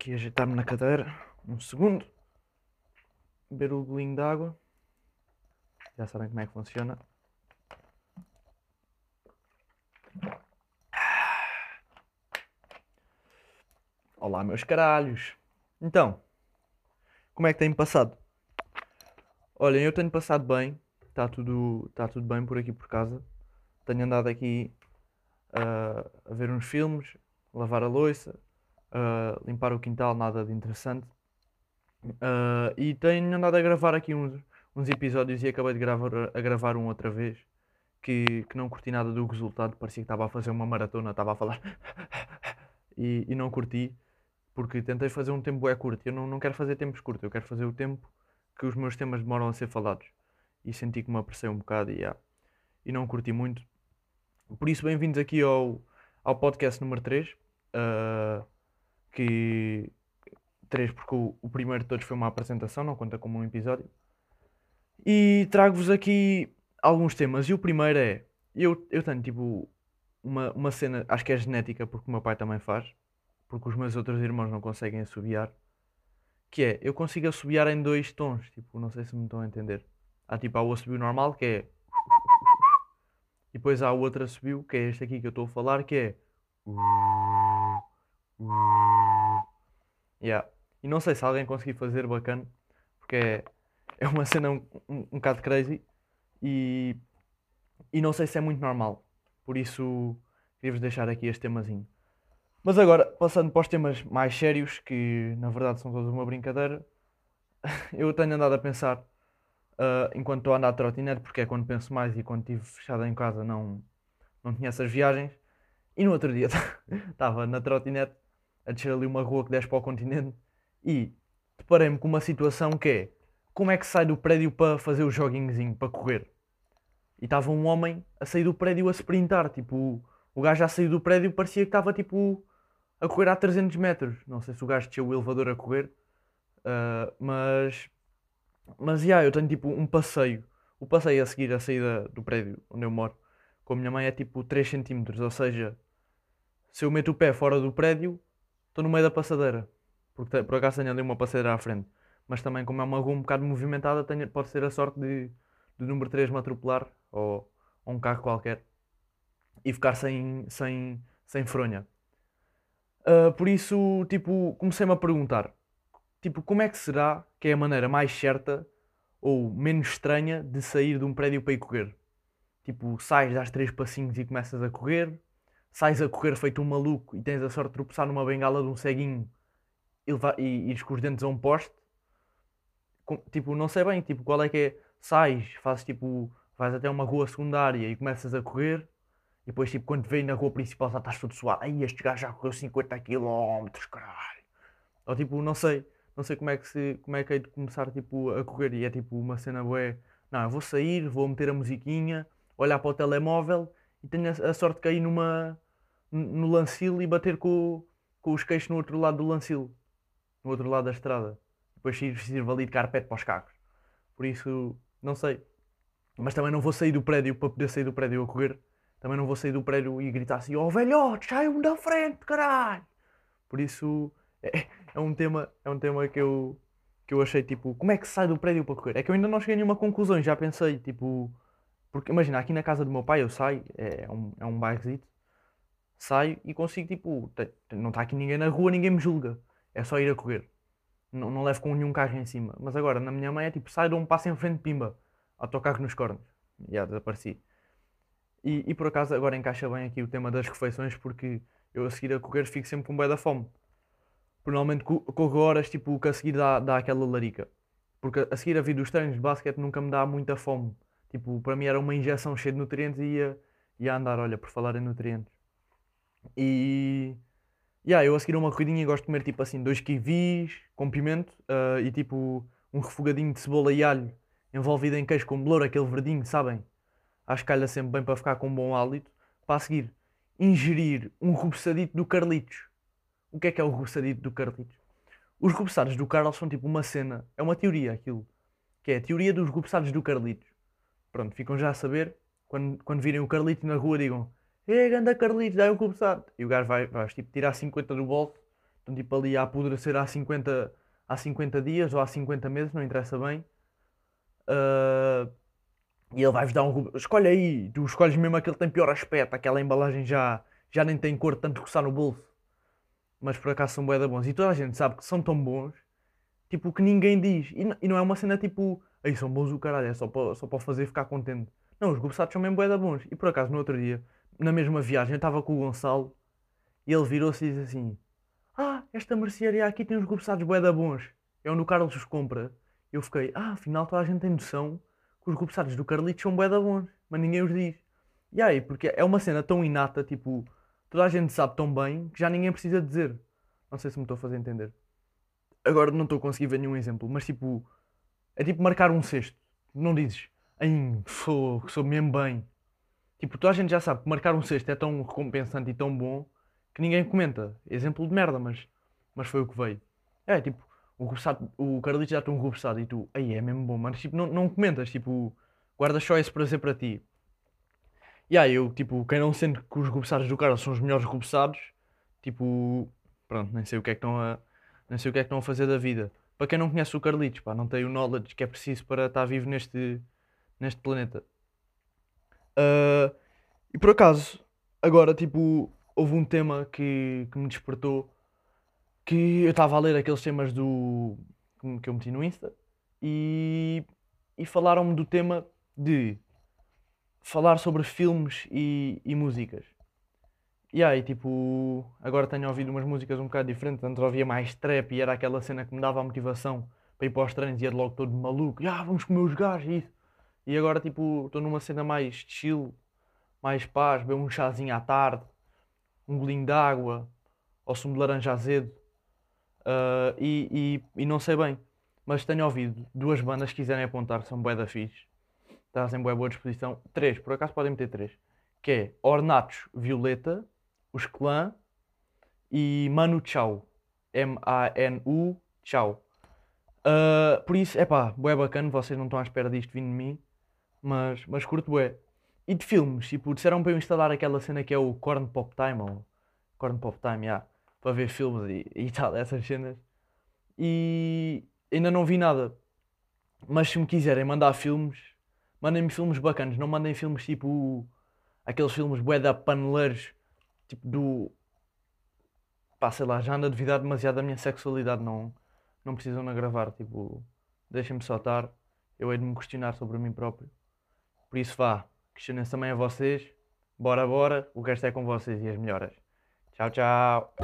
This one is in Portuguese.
Aqui ajeitar-me na cadeira. Um segundo. Beber o golinho de água. Já sabem como é que funciona. Olá, meus caralhos. Então, como é que tem passado? Olhem, eu tenho passado bem. Está tudo, tá tudo bem por aqui por casa. Tenho andado aqui ah, a ver uns filmes, lavar a louça, ah, limpar o quintal, nada de interessante. Ah, e tenho andado a gravar aqui uns, uns episódios e acabei de gravar, a gravar um outra vez que, que não curti nada do resultado, parecia que estava a fazer uma maratona, estava a falar e, e não curti porque tentei fazer um tempo é curto. Eu não, não quero fazer tempos curtos, eu quero fazer o tempo que os meus temas demoram a ser falados. E senti que me apressei um bocado e, yeah, e não curti muito. Por isso, bem-vindos aqui ao, ao podcast número 3. ah, que 3 porque o, o primeiro de todos foi uma apresentação, não conta como um episódio. E trago-vos aqui alguns temas. E o primeiro é. Eu, eu tenho tipo uma, uma cena, acho que é genética, porque o meu pai também faz, porque os meus outros irmãos não conseguem assobiar. Que é, eu consigo assobiar em dois tons, tipo, não sei se me estão a entender. Há tipo, há o assobio normal, que é. E depois há o outro assobio, que é este aqui que eu estou a falar, que é. Yeah. E não sei se alguém conseguir fazer bacana, porque é, é uma cena um, um, um bocado crazy e, e não sei se é muito normal. Por isso, queria-vos deixar aqui este temazinho. Mas agora, passando para os temas mais sérios, que na verdade são todos uma brincadeira, eu tenho andado a pensar, ah, enquanto estou a andar de trotinete, porque é quando penso mais e quando estive fechado em casa não, não tinha essas viagens. E no outro dia estava na trotinete a descer ali uma rua que desce para o continente e deparei-me com uma situação que é como é que sai do prédio para fazer o joguinhozinho, para correr? E estava um homem a sair do prédio a sprintar, tipo, o gajo já saiu do prédio parecia que estava tipo a correr a 300 metros. Não sei se o gajo desceu o elevador a correr, ah, mas, mas, yeah, eu tenho tipo um passeio. O passeio a seguir a saída do prédio onde eu moro com a minha mãe é tipo 3 centímetros, ou seja, se eu meto o pé fora do prédio, estou no meio da passadeira. Porque por acaso tenho ali uma passadeira à frente. Mas também, como é uma rua um bocado movimentada, tenho, pode ser a sorte de, de número 3 me atropelar ou, ou um carro qualquer e ficar sem, sem, sem fronha. Ah, por isso, tipo, comecei-me a perguntar, tipo, como é que será que é a maneira mais certa ou menos estranha de sair de um prédio para ir correr? Tipo, sais, dás três passinhos e começas a correr, sais a correr feito um maluco e tens a sorte de tropeçar numa bengala de um ceguinho e, levar, e, e ires com os dentes a um poste. Com- tipo, não sei bem, tipo, qual é que é, sais, fazes tipo, vais até uma rua secundária e começas a correr e depois, tipo, quando vem na rua principal já estás todo suado. Ai, este gajo já correu 50 km, caralho. Ou tipo, não sei, não sei como é que se, como é que hei de começar, tipo, a correr. E é tipo uma cena bué. Não, eu vou sair, vou meter a musiquinha, olhar para o telemóvel e tenho a, a sorte de cair numa, no lancil e bater com, com os queixos no outro lado do lancil. No outro lado da estrada. Depois sirvo ali de carpete para os carros. Por isso, não sei. Mas também não vou sair do prédio para poder sair do prédio a correr. Também não vou sair do prédio e gritar assim: Oh velhote, saiam da frente, caralho! Por isso é, é um tema, é um tema que eu, que eu achei tipo: Como é que se sai do prédio para correr? É que eu ainda não cheguei a nenhuma conclusão, já pensei, tipo. Porque imagina, aqui na casa do meu pai eu saio, é, é um, é um bairrozito, saio e consigo, tipo, não está aqui ninguém na rua, ninguém me julga. É só ir a correr. Não, não levo com nenhum carro em cima. Mas agora, na minha mãe é tipo, saio, dou um passo em frente, pimba. Autocarro nos cornos. Já desapareci. E, e por acaso agora encaixa bem aqui o tema das refeições porque eu a seguir a correr fico sempre com bué da fome. Normalmente co- corro horas tipo que a seguir dá, dá aquela larica. Porque a seguir a vir dos treinos de basquete nunca me dá muita fome. Tipo, para mim era uma injeção cheia de nutrientes e ia, ia andar, olha, por falar em nutrientes. E yeah, eu a seguir uma corridinha gosto de comer tipo assim dois kiwis com pimento ah, e tipo um refogadinho de cebola e alho envolvido em queijo com belouro, aquele verdinho, sabem? Acho que calha sempre bem para ficar com um bom hálito. Para a seguir, ingerir um reboçadito do Carlitos. O que é que é o reboçadito do Carlitos? Os reboçados do Carlos são tipo uma cena, é uma teoria aquilo, que é a teoria dos reboçados do Carlitos. Pronto, ficam já a saber, quando, quando virem o Carlitos na rua digam Ei, ganda Carlitos, dá um reboçado. E o gajo vai, vai tipo, tirar 50 do bolso, Estão tipo ali a apodrecer há 50, há 50 dias ou há 50 meses, não interessa bem. Ah, e ele vai-vos dar um. Escolhe aí, tu escolhes mesmo aquele que tem pior aspecto, aquela embalagem já, já nem tem cor tanto coçar no bolso. Mas por acaso são bué da bons. E toda a gente sabe que são tão bons, tipo, que ninguém diz. E, e não é uma cena tipo, aí são bons o caralho, é só para só fazer ficar contente. Não, os gobeçados são mesmo bué bons. E por acaso no outro dia, na mesma viagem, eu estava com o Gonçalo e ele virou-se e disse assim: Ah, esta mercearia aqui tem uns gobeçados bué bons. É onde o Carlos os compra. Eu fiquei, ah, afinal toda a gente tem noção que os gobeçados do Carlitos são bué bons, mas ninguém os diz. E aí, porque é uma cena tão inata, tipo, toda a gente sabe tão bem que já ninguém precisa dizer. Não sei se me estou a fazer entender. Agora não estou a conseguir ver nenhum exemplo, mas tipo, é tipo marcar um cesto. Não dizes, ai, sou, sou mesmo bem. Tipo, toda a gente já sabe que marcar um cesto é tão recompensante e tão bom que ninguém comenta. Exemplo de merda, mas, mas foi o que veio. É, tipo, o, gobeçado, o Carlitos já tem um gobeçado e tu, aí é mesmo bom, mas tipo, não, não comentas, tipo, guardas só esse prazer para ti. E aí eu, tipo, quem não sente que os gobeçados do Carlos são os melhores gobeçados, tipo, pronto, nem sei o que é que estão a, nem sei o que é que estão a fazer da vida. Para quem não conhece o Carlitos, pá, não tem o knowledge que é preciso para estar vivo neste, neste planeta. Ah, e por acaso, agora, tipo, houve um tema que, que me despertou que eu estava a ler aqueles temas do que eu meti no Insta e, e falaram-me do tema de falar sobre filmes e, e músicas. E aí, tipo, agora tenho ouvido umas músicas um bocado diferentes. Antes ouvia mais trap e era aquela cena que me dava a motivação para ir para os treinos e ia logo todo maluco. Ah, vamos comer os gajos e isso. E agora, tipo, estou numa cena mais chill, mais paz, beber um chazinho à tarde, um golinho de água, ou sumo de laranja azedo. Ah, e, e, e não sei bem, mas tenho ouvido duas bandas que quiserem apontar, são bué da fixe, trazem bué boa disposição. Três, por acaso podem meter três, que é Ornatos Violeta, os Clã e Manu Chao, M-A-N-U Chao. Ah, por isso, é pá, bué bacana, vocês não estão à espera disto vindo de mim, mas, mas curto bué. E de filmes, tipo, disseram para eu instalar aquela cena que é o Corn Pop Time, ou Corn Pop Time, yeah, para ver filmes e, e tal, essas cenas. E ainda não vi nada. Mas se me quiserem mandar filmes, mandem-me filmes bacanas, não mandem filmes tipo aqueles filmes bué da paneleiros, tipo do pá, sei lá, já ando a duvidar demasiado da minha sexualidade, não, não precisam de gravar, tipo, deixem-me só estar, eu hei de me questionar sobre mim próprio. Por isso vá, questionem-se também a vocês, bora bora, o resto é com vocês e as melhoras. Tchau, tchau!